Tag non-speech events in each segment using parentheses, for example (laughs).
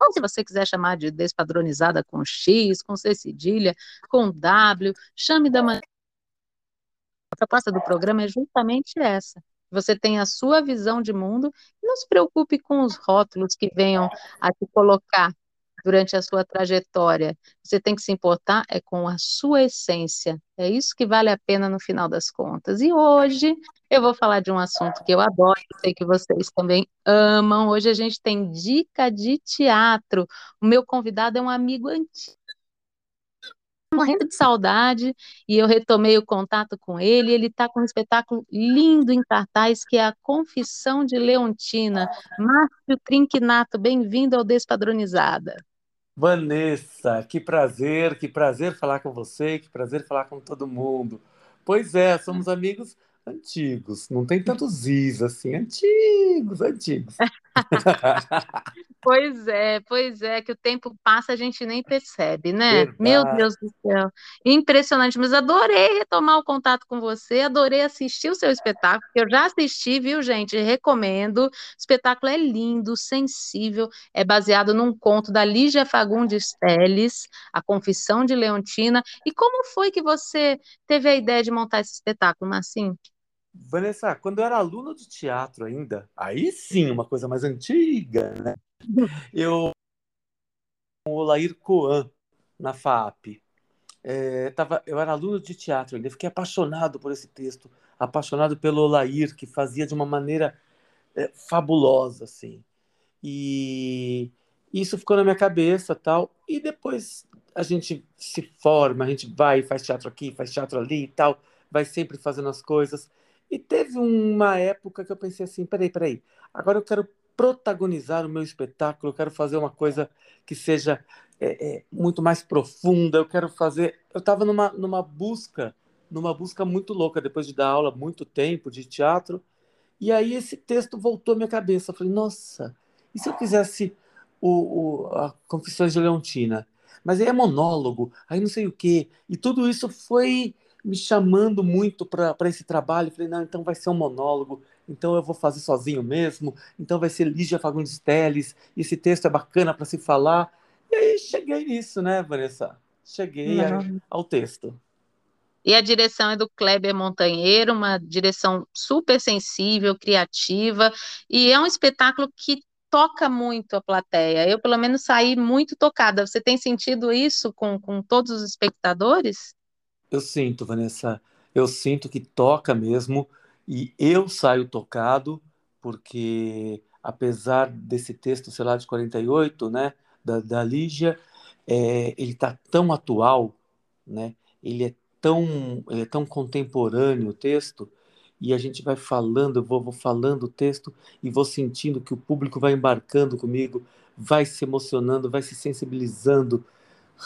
ou se você quiser chamar de despadronizada com X, com C cedilha, com W, chame da maneira. A proposta do programa é justamente essa. Você tem a sua visão de mundo e não se preocupe com os rótulos que venham a te colocar durante a sua trajetória. Você tem que se importar é com a sua essência. É isso que vale a pena no final das contas. E hoje eu vou falar de um assunto que eu adoro, sei que vocês também amam. Hoje a gente tem dica de teatro. O meu convidado é um amigo antigo morrendo de saudade e eu retomei o contato com ele. Ele está com um espetáculo lindo em cartaz que é a Confissão de Leontina. Márcio Trinquinato, bem-vindo ao Despadronizada. Vanessa, que prazer, que prazer falar com você, que prazer falar com todo mundo. Pois é, somos amigos antigos, não tem tantos is assim, antigos, antigos. (laughs) Pois é, pois é, que o tempo passa a gente nem percebe, né? Verdade. Meu Deus do céu, impressionante. Mas adorei retomar o contato com você, adorei assistir o seu espetáculo, que eu já assisti, viu, gente? Recomendo. O espetáculo é lindo, sensível, é baseado num conto da Lígia Fagundes Teles, A Confissão de Leontina. E como foi que você teve a ideia de montar esse espetáculo, Marcinho? Vanessa, quando eu era aluno de teatro ainda, aí sim, uma coisa mais antiga, né? Eu o Lair Coan na FAP. É, tava, eu era aluno de teatro ainda, fiquei apaixonado por esse texto, apaixonado pelo Lair, que fazia de uma maneira é, fabulosa, assim. E isso ficou na minha cabeça, tal. E depois a gente se forma, a gente vai, faz teatro aqui, faz teatro ali e tal, vai sempre fazendo as coisas. E teve uma época que eu pensei assim, peraí, peraí, agora eu quero protagonizar o meu espetáculo, eu quero fazer uma coisa que seja é, é, muito mais profunda, eu quero fazer... Eu estava numa, numa busca, numa busca muito louca, depois de dar aula muito tempo de teatro, e aí esse texto voltou à minha cabeça, eu falei, nossa, e se eu fizesse o, o, a Confissões de Leontina? Mas aí é monólogo, aí não sei o quê, e tudo isso foi me chamando muito para esse trabalho. Falei, não, então vai ser um monólogo, então eu vou fazer sozinho mesmo, então vai ser Lígia Fagundes Teles, esse texto é bacana para se falar. E aí cheguei nisso, né, Vanessa? Cheguei a, ao texto. E a direção é do Kleber Montanheiro, uma direção super sensível, criativa, e é um espetáculo que toca muito a plateia. Eu, pelo menos, saí muito tocada. Você tem sentido isso com, com todos os espectadores? Eu sinto, Vanessa, eu sinto que toca mesmo e eu saio tocado porque apesar desse texto, sei lá, de 48, né, da, da Lígia, é, ele está tão atual, né, ele é tão, ele é tão contemporâneo o texto, e a gente vai falando, eu vou, vou falando o texto e vou sentindo que o público vai embarcando comigo, vai se emocionando, vai se sensibilizando,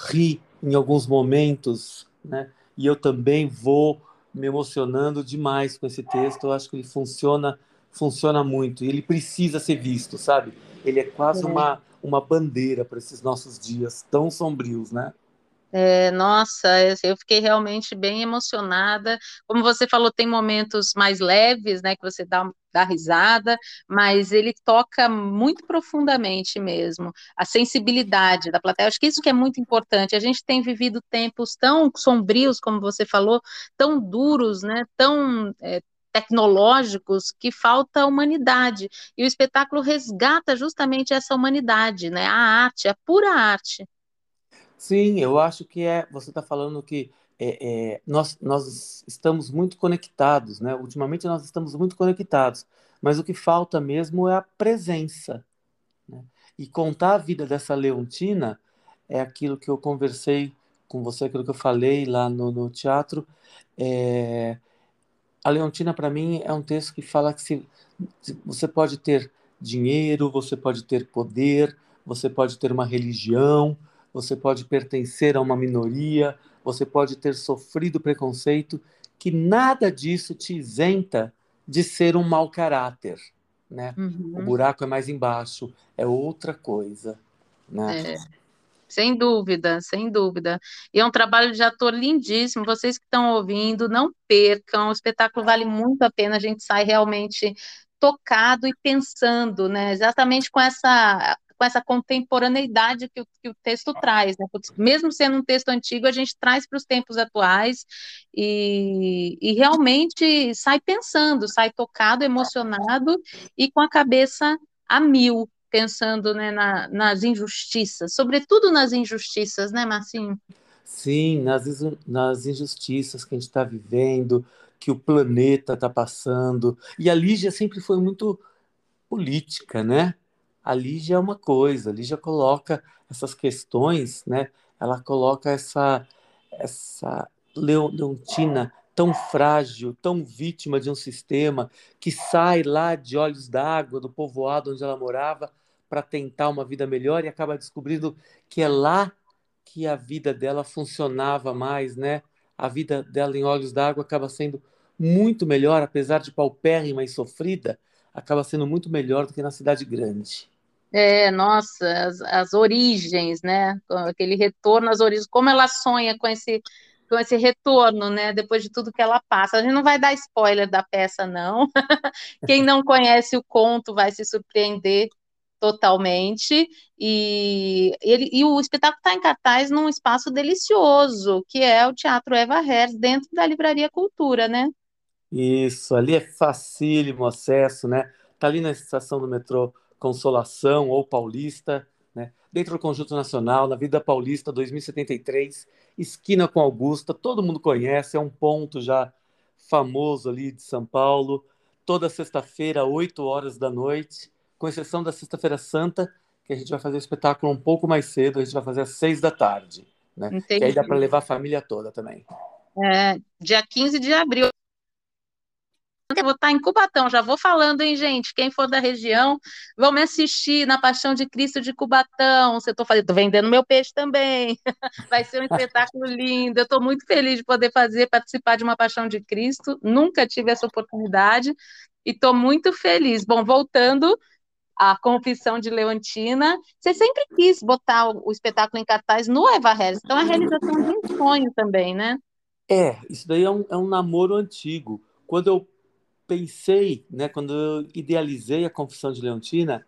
ri em alguns momentos, né? E eu também vou me emocionando demais com esse texto. Eu acho que ele funciona, funciona muito e ele precisa ser visto, sabe? Ele é quase é. uma uma bandeira para esses nossos dias tão sombrios, né? É, nossa, eu fiquei realmente bem emocionada. Como você falou, tem momentos mais leves, né, que você dá, dá risada, mas ele toca muito profundamente mesmo. A sensibilidade da plateia, acho que isso que é muito importante. A gente tem vivido tempos tão sombrios, como você falou, tão duros, né, tão é, tecnológicos que falta humanidade. E o espetáculo resgata justamente essa humanidade, né? A arte, a pura arte. Sim, eu acho que é. Você está falando que é, é, nós, nós estamos muito conectados, né? Ultimamente nós estamos muito conectados, mas o que falta mesmo é a presença. Né? E contar a vida dessa Leontina é aquilo que eu conversei com você, aquilo que eu falei lá no, no teatro. É... A Leontina, para mim, é um texto que fala que se, se você pode ter dinheiro, você pode ter poder, você pode ter uma religião, você pode pertencer a uma minoria, você pode ter sofrido preconceito, que nada disso te isenta de ser um mau caráter, né? Uhum. O buraco é mais embaixo, é outra coisa, né? É. Sem dúvida, sem dúvida. E é um trabalho de ator lindíssimo. Vocês que estão ouvindo, não percam. O espetáculo vale muito a pena. A gente sai realmente tocado e pensando, né? Exatamente com essa com essa contemporaneidade que o, que o texto traz, né? mesmo sendo um texto antigo, a gente traz para os tempos atuais e, e realmente sai pensando, sai tocado, emocionado e com a cabeça a mil, pensando né, na, nas injustiças, sobretudo nas injustiças, né, Marcinho? Sim, nas, nas injustiças que a gente está vivendo, que o planeta está passando. E a Lígia sempre foi muito política, né? A Lígia é uma coisa, a Lígia coloca essas questões, né? Ela coloca essa, essa Leontina tão frágil, tão vítima de um sistema que sai lá de olhos d'água do povoado onde ela morava para tentar uma vida melhor e acaba descobrindo que é lá que a vida dela funcionava mais, né? A vida dela em olhos d'água acaba sendo muito melhor, apesar de paupérrima e sofrida, acaba sendo muito melhor do que na cidade grande. É, nossa, as, as origens, né? Aquele retorno às origens, como ela sonha com esse com esse retorno, né? Depois de tudo que ela passa. A gente não vai dar spoiler da peça, não. (laughs) Quem não conhece o conto vai se surpreender totalmente. E, ele, e o espetáculo está em cartaz num espaço delicioso, que é o Teatro Eva Herz, dentro da Livraria Cultura, né? Isso, ali é facílimo acesso, né? Tá ali na estação do metrô Consolação ou Paulista, né? Dentro do Conjunto Nacional, na Vida Paulista 2073, esquina com Augusta, todo mundo conhece, é um ponto já famoso ali de São Paulo. Toda sexta-feira, 8 horas da noite, com exceção da Sexta-feira Santa, que a gente vai fazer o espetáculo um pouco mais cedo, a gente vai fazer às 6 da tarde, né? Entendi. Que aí dá para levar a família toda também. É, dia 15 de abril eu vou estar em Cubatão, já vou falando, hein, gente? Quem for da região, vão me assistir na Paixão de Cristo de Cubatão. Você estou fazendo, tô vendendo meu peixe também. (laughs) Vai ser um espetáculo lindo. Eu estou muito feliz de poder fazer, participar de uma Paixão de Cristo. Nunca tive essa oportunidade e estou muito feliz. Bom, voltando à Confissão de Leontina, você sempre quis botar o espetáculo em cartaz no Eva Harris, então é a realização de um sonho também, né? É, isso daí é um, é um namoro antigo. Quando eu pensei, né, quando eu idealizei a Confissão de Leontina,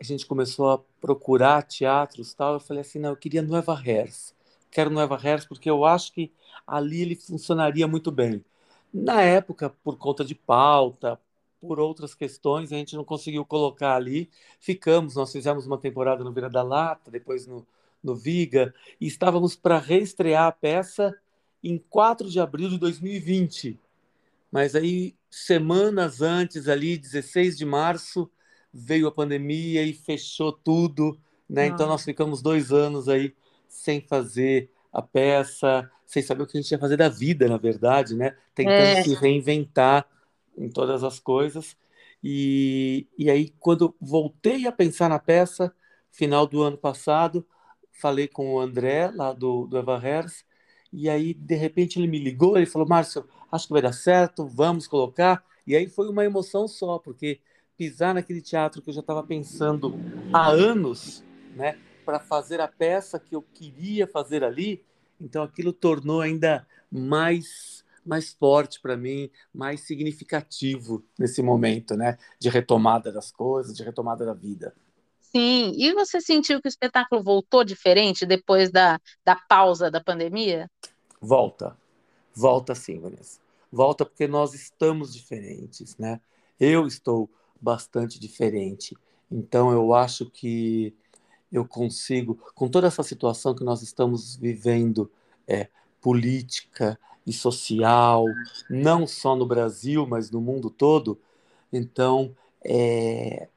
a gente começou a procurar teatros tal, eu falei assim, não, eu queria Nueva Hers. Quero Nueva Hers porque eu acho que ali ele funcionaria muito bem. Na época, por conta de pauta, por outras questões, a gente não conseguiu colocar ali. Ficamos, nós fizemos uma temporada no Vira da Lata, depois no, no Viga, e estávamos para reestrear a peça em 4 de abril de 2020. Mas aí semanas antes, ali, 16 de março, veio a pandemia e fechou tudo, né? Então nós ficamos dois anos aí sem fazer a peça, sem saber o que a gente ia fazer da vida, na verdade, né? Tentando é. se reinventar em todas as coisas. E, e aí, quando voltei a pensar na peça, final do ano passado, falei com o André, lá do, do Eva Hers, e aí, de repente, ele me ligou, ele falou, Márcio, acho que vai dar certo, vamos colocar. E aí foi uma emoção só, porque pisar naquele teatro que eu já estava pensando há anos, né, para fazer a peça que eu queria fazer ali, então aquilo tornou ainda mais mais forte para mim, mais significativo nesse momento, né, de retomada das coisas, de retomada da vida. Sim, e você sentiu que o espetáculo voltou diferente depois da, da pausa da pandemia? Volta, volta sim, Vanessa volta porque nós estamos diferentes, né? Eu estou bastante diferente. Então eu acho que eu consigo, com toda essa situação que nós estamos vivendo, é, política e social, não só no Brasil, mas no mundo todo, então é,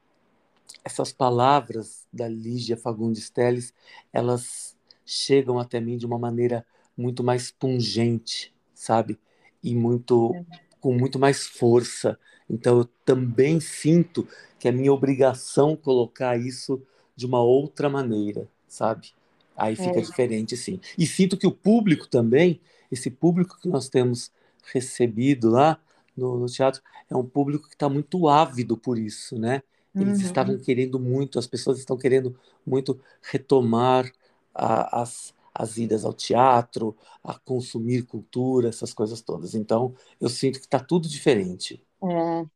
essas palavras da Lígia Fagundes Telles, elas chegam até mim de uma maneira muito mais pungente, sabe? e muito é. com muito mais força. Então eu também sinto que é minha obrigação colocar isso de uma outra maneira, sabe? Aí fica É. diferente, sim. E sinto que o público também, esse público que nós temos recebido lá no, no teatro, é um público que está muito ávido por isso, né? Eles Uhum. estavam querendo muito, as pessoas estão querendo muito retomar a- as, as idas ao teatro, a consumir cultura, essas coisas todas. Então, eu sinto que está tudo diferente.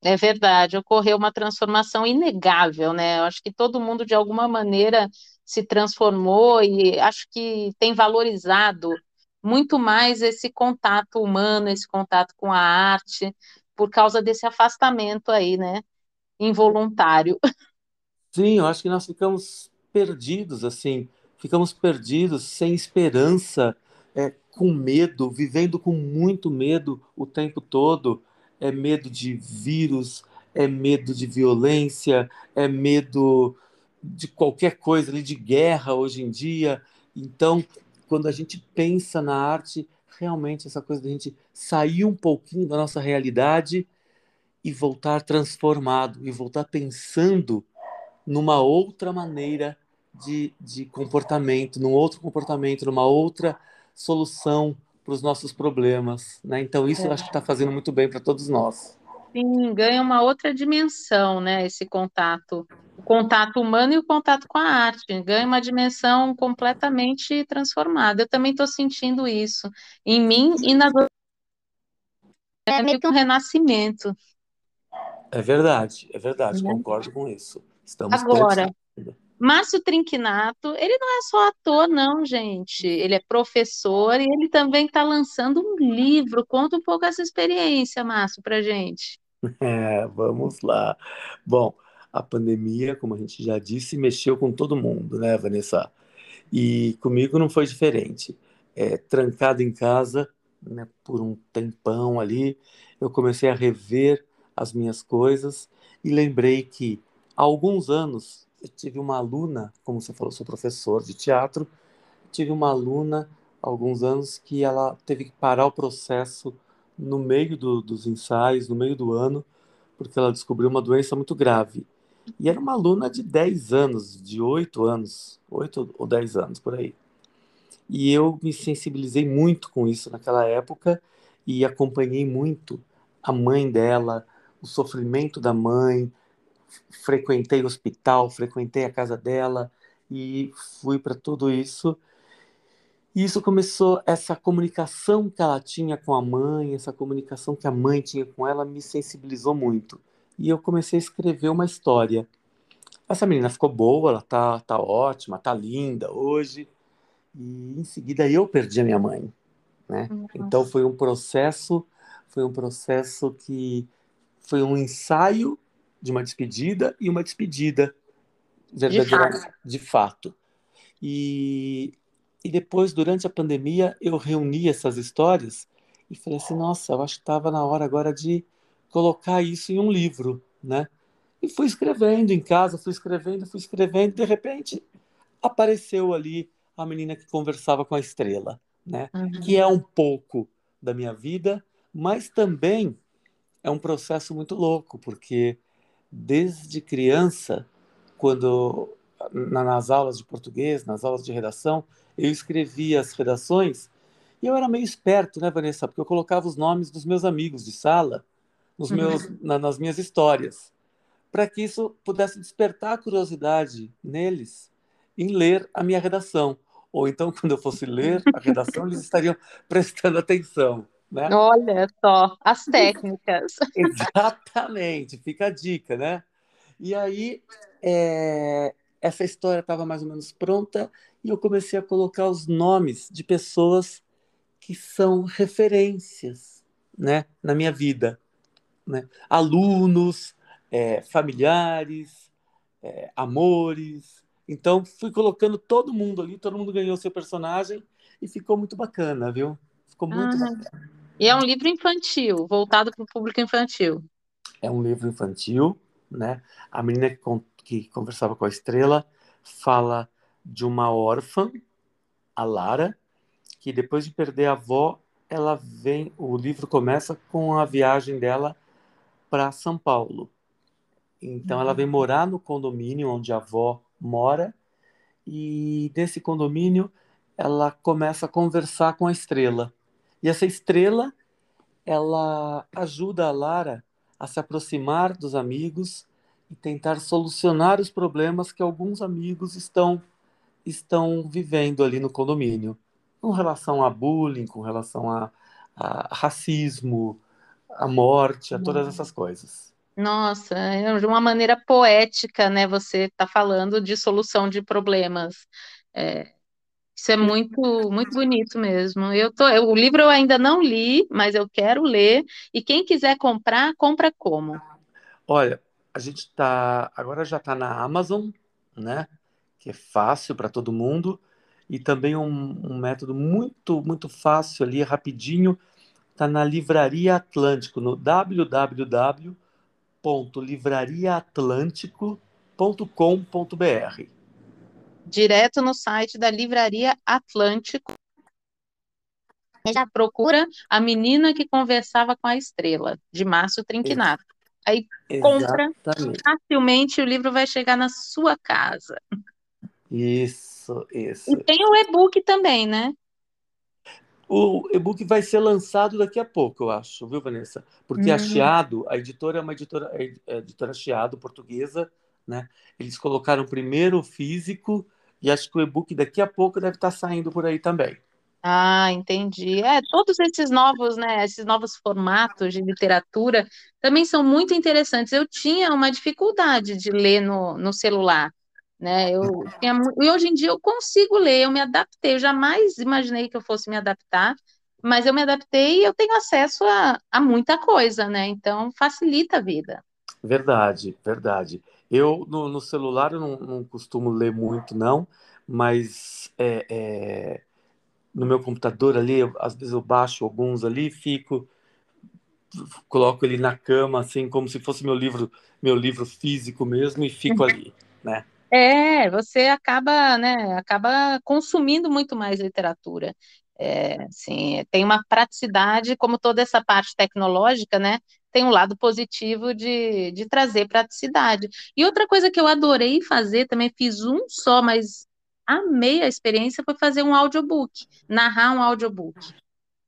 É, é verdade, ocorreu uma transformação inegável, né? Eu acho que todo mundo, de alguma maneira, se transformou e acho que tem valorizado muito mais esse contato humano, esse contato com a arte, por causa desse afastamento aí, né? Involuntário. Sim, eu acho que nós ficamos perdidos, assim, ficamos perdidos, sem esperança, é, com medo, vivendo com muito medo o tempo todo. É medo de vírus, é medo de violência, é medo de qualquer coisa ali, de guerra hoje em dia. Então, quando a gente pensa na arte, realmente essa coisa da gente sair um pouquinho da nossa realidade e voltar transformado, e voltar pensando numa outra maneira de, de comportamento, num outro comportamento, numa outra solução para os nossos problemas, né? Então isso eu acho que está fazendo muito bem para todos nós. Sim, ganha uma outra dimensão, né? Esse contato, o contato humano e o contato com a arte, ganha uma dimensão completamente transformada. Eu também estou sentindo isso em mim e na é meio que um renascimento. É verdade, é verdade, Né? concordo com isso. Estamos Agora. Márcio Trinquinato, ele não é só ator, não, gente. Ele é professor e ele também está lançando um livro. Conta um pouco essa experiência, Márcio, para gente. (laughs) É, vamos lá. Bom, a pandemia, como a gente já disse, mexeu com todo mundo, né, Vanessa? E comigo não foi diferente. É, trancado em casa, né, por um tempão ali, eu comecei a rever as minhas coisas e lembrei que há alguns anos eu tive uma aluna, como você falou, sou professor de teatro, tive uma aluna há alguns anos que ela teve que parar o processo no meio do, dos ensaios, no meio do ano, porque ela descobriu uma doença muito grave. E era uma aluna de 10 anos, de 8 anos, 8 ou 10 anos por aí. E eu me sensibilizei muito com isso naquela época e acompanhei muito a mãe dela, o sofrimento da mãe. Frequentei o hospital, frequentei a casa dela e fui para tudo isso. E isso começou, essa comunicação que ela tinha com a mãe, essa comunicação que a mãe tinha com ela, me sensibilizou muito. E eu comecei a escrever uma história. Essa menina ficou boa, ela tá, tá ótima, tá linda hoje. E em seguida eu perdi a minha mãe, né? Então foi um processo, foi um processo que foi um ensaio de uma despedida e uma despedida verdadeira, fato. de fato. E, e depois, durante a pandemia, eu reuni essas histórias e falei assim, nossa, eu acho que estava na hora agora de colocar isso em um livro, né? E fui escrevendo em casa, fui escrevendo, fui escrevendo, de repente apareceu ali a menina que conversava com a estrela, né? Uhum. Que é um pouco da minha vida, mas também é um processo muito louco, porque desde criança, quando na- nas aulas de português, nas aulas de redação, eu escrevia as redações e eu era meio esperto, né, Vanessa? Porque eu colocava os nomes dos meus amigos de sala nos meus, na- nas minhas histórias, para que isso pudesse despertar a curiosidade neles em ler a minha redação. Ou então, (laughs) quando eu fosse ler a redação, eles estariam prestando atenção, né? Olha só, as (laughs) técnicas. Exatamente, fica a dica, né? E aí, é, essa história estava mais ou menos pronta e eu comecei a colocar os nomes de pessoas que são referências, né, na minha vida, né? Alunos, é, familiares, é, amores. Então, fui colocando todo mundo ali, todo mundo ganhou seu personagem e ficou muito bacana, viu? Ficou muito Ah, bacana. E é um livro infantil, voltado para o público infantil. É um livro infantil, né? A menina que, con- que conversava com a estrela fala de uma órfã, a Lara, que depois de perder a avó, ela vem. O livro começa com a viagem dela para São Paulo. Então ela vem morar no condomínio onde a avó mora e nesse condomínio ela começa a conversar com a estrela. E essa estrela, ela ajuda a Lara a se aproximar dos amigos e tentar solucionar os problemas que alguns amigos estão estão vivendo ali no condomínio, com relação a bullying, com relação a, a racismo, a morte, a todas essas coisas. Nossa, é de uma maneira poética, né? Você está falando de solução de problemas. É, isso é muito, muito bonito mesmo. Eu tô, eu, o livro eu ainda não li, mas eu quero ler. E quem quiser comprar, compra como? Olha, a gente está agora já está na Amazon, né? Que é fácil para todo mundo e também um, um, método muito muito fácil ali, rapidinho, está na Livraria Atlântico no www.livrariaatlântico.com.br direto no site da Livraria Atlântico. Já procura a menina que conversava com a estrela, de Márcio Trinquinato. Aí compra facilmente, o livro vai chegar na sua casa. Isso, isso. E tem o e-book também, né? O e-book vai ser lançado daqui a pouco, eu acho, viu, Vanessa? Porque hum. a Chiado, a editora é uma editora, é a editora Chiado, portuguesa, né? Eles colocaram primeiro o físico e acho que o e-book daqui a pouco deve estar saindo por aí também. Ah, entendi. É, todos esses novos, né, esses novos formatos de literatura também são muito interessantes. Eu tinha uma dificuldade de ler no, no celular, né? Eu tinha, e hoje em dia eu consigo ler, eu me adaptei. Eu jamais imaginei que eu fosse me adaptar, mas eu me adaptei e eu tenho acesso a, a muita coisa, né? Então facilita a vida. Verdade, verdade. Eu, no, no celular, eu não, não, costumo ler muito, não, mas é, é, no meu computador ali, eu, às vezes eu baixo alguns ali, fico, coloco ele na cama, assim, como se fosse meu livro, meu livro físico mesmo, e fico ali, né? É, você acaba, né, acaba consumindo muito mais literatura. É, assim, tem uma praticidade, como toda essa parte tecnológica, né? Tem um lado positivo de, de trazer praticidade. E outra coisa que eu adorei fazer, também fiz um só, mas amei a experiência, foi fazer um audiobook, narrar um audiobook.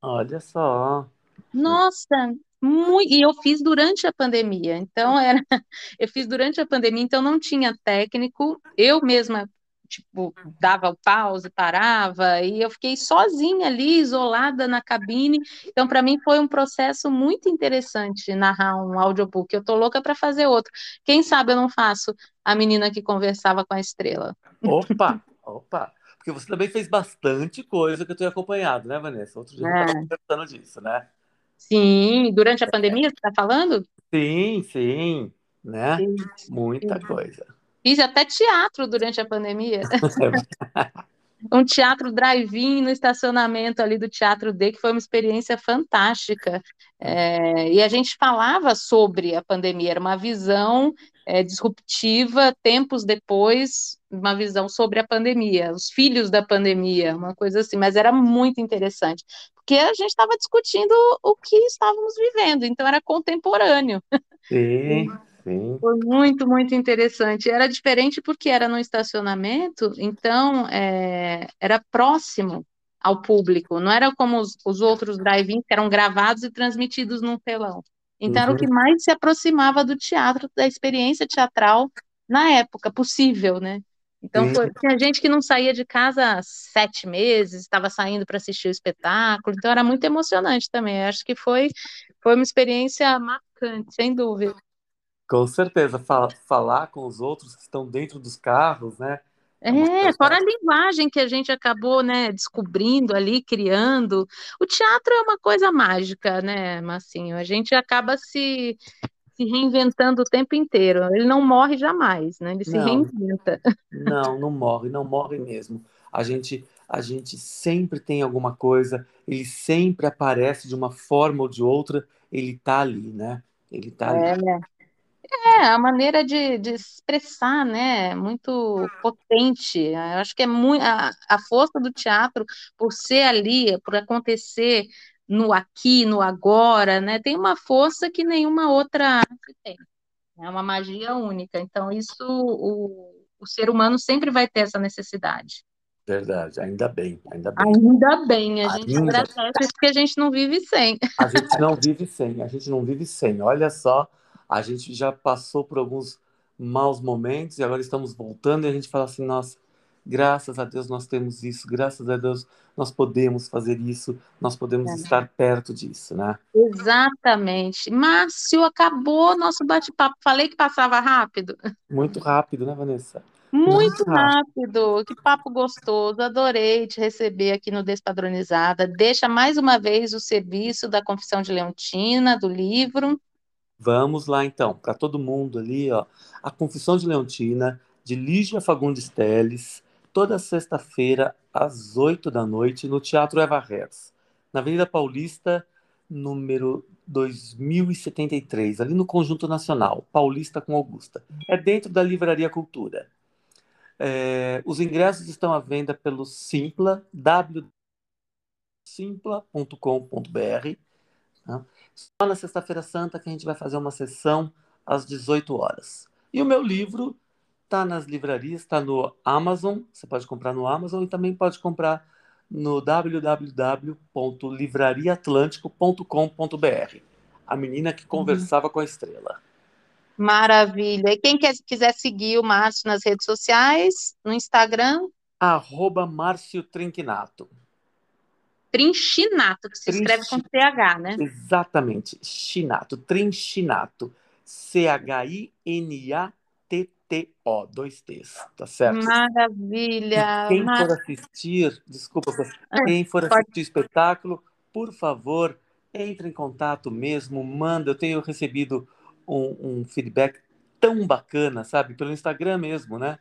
Olha só. Nossa, muito, e eu fiz durante a pandemia, então era, (laughs) eu fiz durante a pandemia, então não tinha técnico, eu mesma tipo, dava o pause, parava, e eu fiquei sozinha ali, isolada na cabine. Então, para mim, foi um processo muito interessante narrar um audiobook. Eu tô louca para fazer outro. Quem sabe eu não faço a menina que conversava com a estrela. Opa, opa. Porque você também fez bastante coisa que eu tenho acompanhado, né, Vanessa? Outro dia é. eu estava conversando disso, né? Sim, durante a pandemia, você está falando? Sim, sim, né? Sim, Muita sim. coisa. Fiz até teatro durante a pandemia. (laughs) um teatro drive-in no estacionamento ali do Teatro D, que foi uma experiência fantástica. É, e a gente falava sobre a pandemia, era uma visão é, disruptiva, tempos depois, uma visão sobre a pandemia, os filhos da pandemia, uma coisa assim, mas era muito interessante, porque a gente estava discutindo o que estávamos vivendo, então era contemporâneo. Sim. (laughs) Sim. Foi muito, muito interessante. Era diferente porque era no estacionamento, então é, era próximo ao público, não era como os, os outros drive-ins que eram gravados e transmitidos num telão. Então uhum. era o que uhum. mais se aproximava do teatro, da experiência teatral na época possível, né? Então foi, tinha gente que não saía de casa há sete meses, estava saindo para assistir o espetáculo, então era muito emocionante também. Eu acho que foi, foi uma experiência marcante, sem dúvida. Com certeza, fala, falar com os outros que estão dentro dos carros, né? É, é fora a linguagem que a gente acabou, né, descobrindo ali, criando. O teatro é uma coisa mágica, né, Massinho? A gente acaba se, se reinventando o tempo inteiro. Ele não morre jamais, né? Ele se não, reinventa. Não, não morre, não morre mesmo. A gente, a gente sempre tem alguma coisa, ele sempre aparece de uma forma ou de outra, ele tá ali, né? Ele tá é, ali. É, a maneira de, de expressar, né, muito potente. Eu acho que é muito a, a força do teatro por ser ali, por acontecer no aqui, no agora, né, tem uma força que nenhuma outra arte tem. É uma magia única. Então, isso o, O ser humano sempre vai ter essa necessidade. Verdade, ainda bem, ainda bem. Ainda bem, a gente ainda... agradece porque a gente não vive sem. A gente não vive sem, a gente não vive sem. Olha só, a gente já passou por alguns maus momentos e agora estamos voltando e a gente fala assim, nossa, graças a Deus nós temos isso, graças a Deus nós podemos fazer isso, nós podemos é. estar perto disso, né? Exatamente. Márcio, acabou nosso bate-papo. Falei que passava rápido. Muito rápido, né, Vanessa? Muito, rápido. Que papo gostoso. Adorei te receber aqui no Despadronizada. Deixa mais uma vez o serviço da Confissão de Leontina, do livro. Vamos lá então, para todo mundo ali, ó. A Confissão de Leontina, de Lígia Fagundes Teles, toda sexta-feira, às oito da noite, no Teatro Eva Herz, na Avenida Paulista, número 2073, ali no Conjunto Nacional, Paulista com Augusta. É dentro da Livraria Cultura. É, os ingressos estão à venda pelo Simpla, www.simpla.com.br. Tá? Só na Sexta-feira Santa que a gente vai fazer uma sessão às 18 horas. E o meu livro está nas livrarias, está no Amazon, você pode comprar no Amazon e também pode comprar no www.livrariaatlântico.com.br. A menina que uhum. conversava uhum. com a estrela. Maravilha. E quem quer, quiser seguir o Márcio nas redes sociais, no Instagram? Arroba Márcio Trinquinato. Trinchinato, que se Trinch... escreve com CH, né? Exatamente, Chinato, Trinchinato. C-H-I-N-A-T-T-O, dois T's, tá certo? Maravilha! E quem Mar... for assistir, desculpa, ah, quem for assistir Pode... o espetáculo, por favor, entre em contato mesmo, manda. Eu tenho recebido um, um feedback tão bacana, sabe? Pelo Instagram mesmo, né?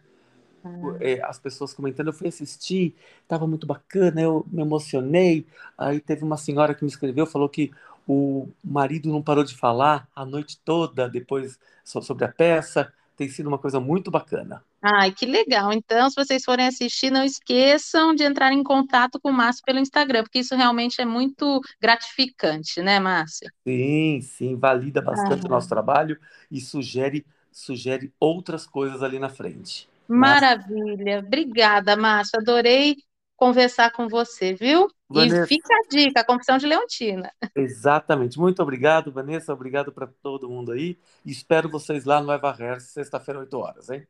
É, as pessoas comentando, eu fui assistir, estava muito bacana, eu me emocionei. Aí teve uma senhora que me escreveu, falou que o marido não parou de falar a noite toda depois sobre a peça. Tem sido uma coisa muito bacana. Ai, que legal. Então, se vocês forem assistir, não esqueçam de entrar em contato com o Márcio pelo Instagram, porque isso realmente é muito gratificante, né, Márcio? Sim, sim, valida bastante o nosso trabalho e sugere, sugere outras coisas ali na frente. Maravilha. Obrigada, Márcia. Adorei conversar com você, viu? Vanessa. E fica a dica, a Confissão de Leontina. Exatamente. Muito obrigado, Vanessa. Obrigado para todo mundo aí. Espero vocês lá no Eva Hair, sexta-feira, 8 horas, hein?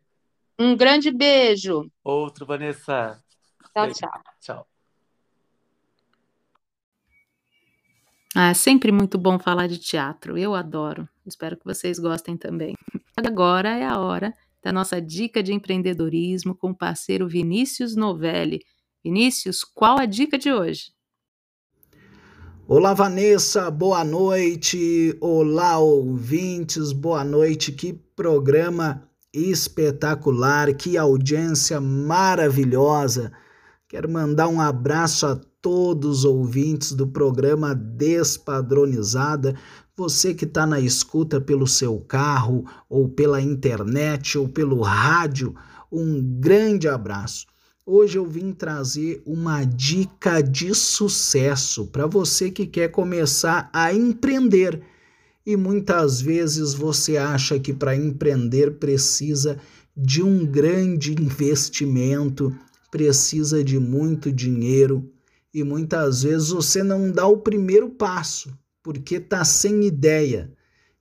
Um grande beijo. Outro, Vanessa. Tchau, beijo. tchau. Tchau. Ah, é sempre muito bom falar de teatro. Eu adoro. Espero que vocês gostem também. Agora é a hora da nossa dica de empreendedorismo com o parceiro Vinícius Novelli. Vinícius, qual a dica de hoje? Olá, Vanessa, boa noite. Olá, ouvintes, boa noite. Que programa espetacular, que audiência maravilhosa. Quero mandar um abraço a todos os ouvintes do programa Despadronizada, você que está na escuta pelo seu carro, ou pela internet, ou pelo rádio, um grande abraço. Hoje eu vim trazer uma dica de sucesso para você que quer começar a empreender. E muitas vezes você acha que para empreender precisa de um grande investimento, precisa de muito dinheiro e muitas vezes você não dá o primeiro passo porque está sem ideia.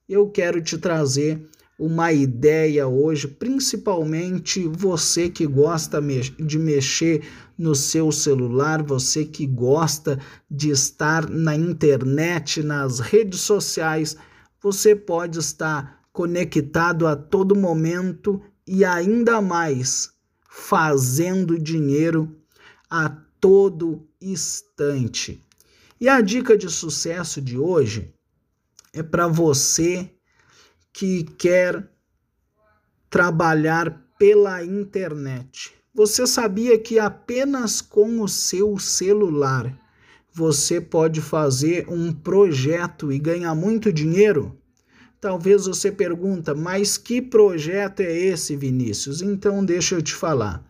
Eu quero te trazer uma ideia hoje, principalmente você que gosta de mexer no seu celular, você que gosta de estar na internet, nas redes sociais, você pode estar conectado a todo momento e ainda mais fazendo dinheiro a todo instante. E a dica de sucesso de hoje é para você que quer trabalhar pela internet. Você sabia que apenas com o seu celular você pode fazer um projeto e ganhar muito dinheiro? Talvez você pergunta, mas que projeto é esse, Vinícius? Então deixa eu te falar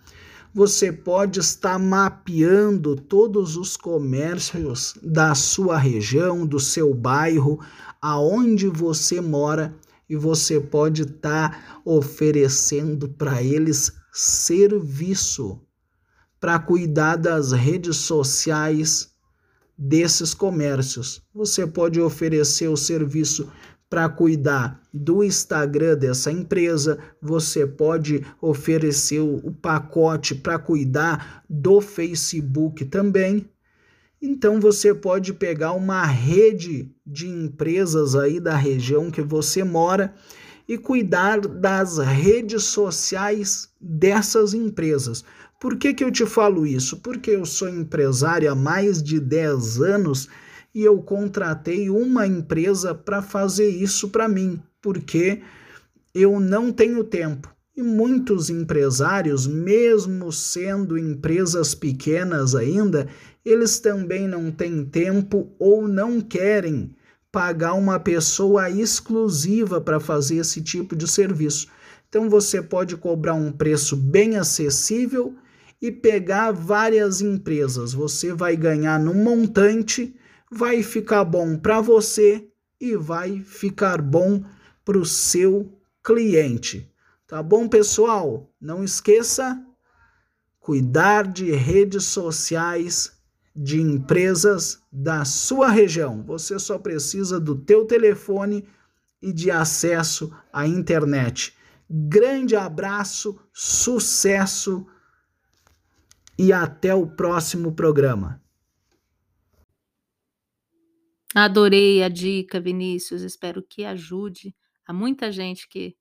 você pode estar mapeando todos os comércios da sua região, do seu bairro, aonde você mora e você pode estar oferecendo para eles serviço para cuidar das redes sociais desses comércios. Você pode oferecer o serviço para cuidar do Instagram dessa empresa, você pode oferecer o pacote para cuidar do Facebook também. Então você pode pegar uma rede de empresas aí da região que você mora e cuidar das redes sociais dessas empresas. Por que, que eu te falo isso? Porque eu sou empresário há mais de 10 anos e eu contratei uma empresa para fazer isso para mim, porque eu não tenho tempo. E muitos empresários, mesmo sendo empresas pequenas ainda, eles também não têm tempo ou não querem pagar uma pessoa exclusiva para fazer esse tipo de serviço. Então você pode cobrar um preço bem acessível e pegar várias empresas. Você vai ganhar no montante, vai ficar bom para você e vai ficar bom para o seu cliente. Tá bom, pessoal? Não esqueça cuidar de redes sociais de empresas da sua região. Você só precisa do teu telefone e de acesso à internet. Grande abraço, sucesso e até o próximo programa. Adorei a dica, Vinícius. Espero que ajude a muita gente que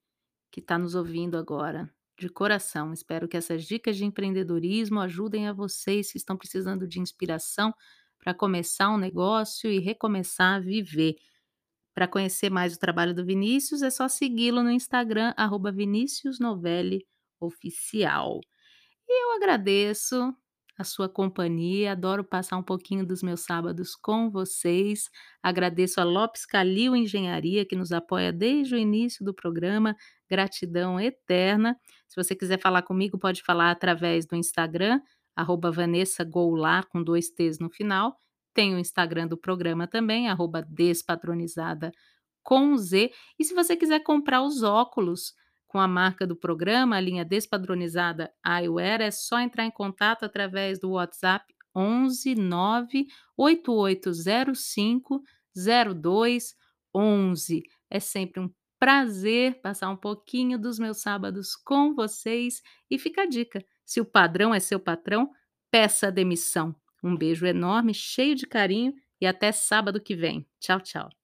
que está nos ouvindo agora de coração. Espero que essas dicas de empreendedorismo ajudem a vocês que estão precisando de inspiração para começar um negócio e recomeçar a viver. Para conhecer mais o trabalho do Vinícius, é só segui-lo no Instagram, arroba Oficial. E eu agradeço a sua companhia. Adoro passar um pouquinho dos meus sábados com vocês. Agradeço a Lopes Calil Engenharia, que nos apoia desde o início do programa. Gratidão eterna. Se você quiser falar comigo, pode falar através do Instagram, arroba Vanessa Goulart, com dois T's no final. Tem o Instagram do programa também, arroba Despatronizada com Z. E se você quiser comprar os óculos, com a marca do programa, a linha despadronizada iWare, é só entrar em contato através do WhatsApp 11 98805 0211. É sempre um prazer passar um pouquinho dos meus sábados com vocês e fica a dica: se o padrão é seu patrão, peça demissão. Um beijo enorme, cheio de carinho e até sábado que vem. Tchau, tchau.